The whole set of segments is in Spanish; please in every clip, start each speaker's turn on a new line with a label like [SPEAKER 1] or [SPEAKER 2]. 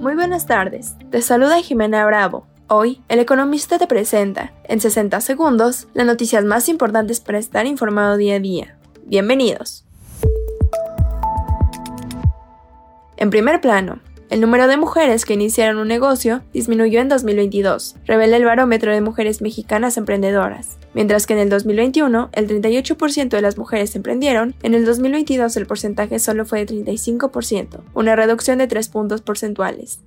[SPEAKER 1] Muy buenas tardes, te saluda Jimena Bravo. Hoy, el economista te presenta, en 60 segundos, las noticias más importantes para estar informado día a día. Bienvenidos. En primer plano, el número de mujeres que iniciaron un negocio disminuyó en 2022, revela el barómetro de mujeres mexicanas emprendedoras. Mientras que en el 2021 el 38% de las mujeres emprendieron, en el 2022 el porcentaje solo fue de 35%, una reducción de 3 puntos porcentuales.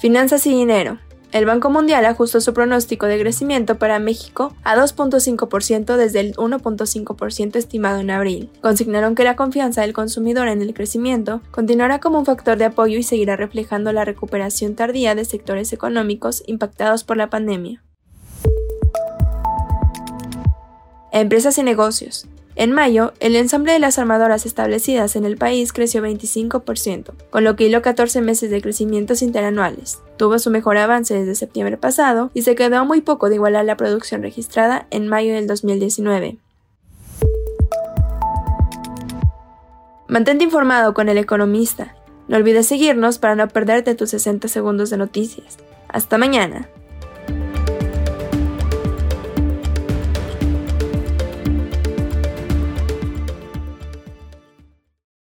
[SPEAKER 1] Finanzas y dinero. El Banco Mundial ajustó su pronóstico de crecimiento para México a 2.5% desde el 1.5% estimado en abril. Consignaron que la confianza del consumidor en el crecimiento continuará como un factor de apoyo y seguirá reflejando la recuperación tardía de sectores económicos impactados por la pandemia. Empresas y negocios. En mayo, el ensamble de las armadoras establecidas en el país creció 25%, con lo que hiló 14 meses de crecimientos interanuales. Tuvo su mejor avance desde septiembre pasado y se quedó muy poco de igualar la producción registrada en mayo del 2019. Mantente informado con el economista. No olvides seguirnos para no perderte tus 60 segundos de noticias. Hasta mañana.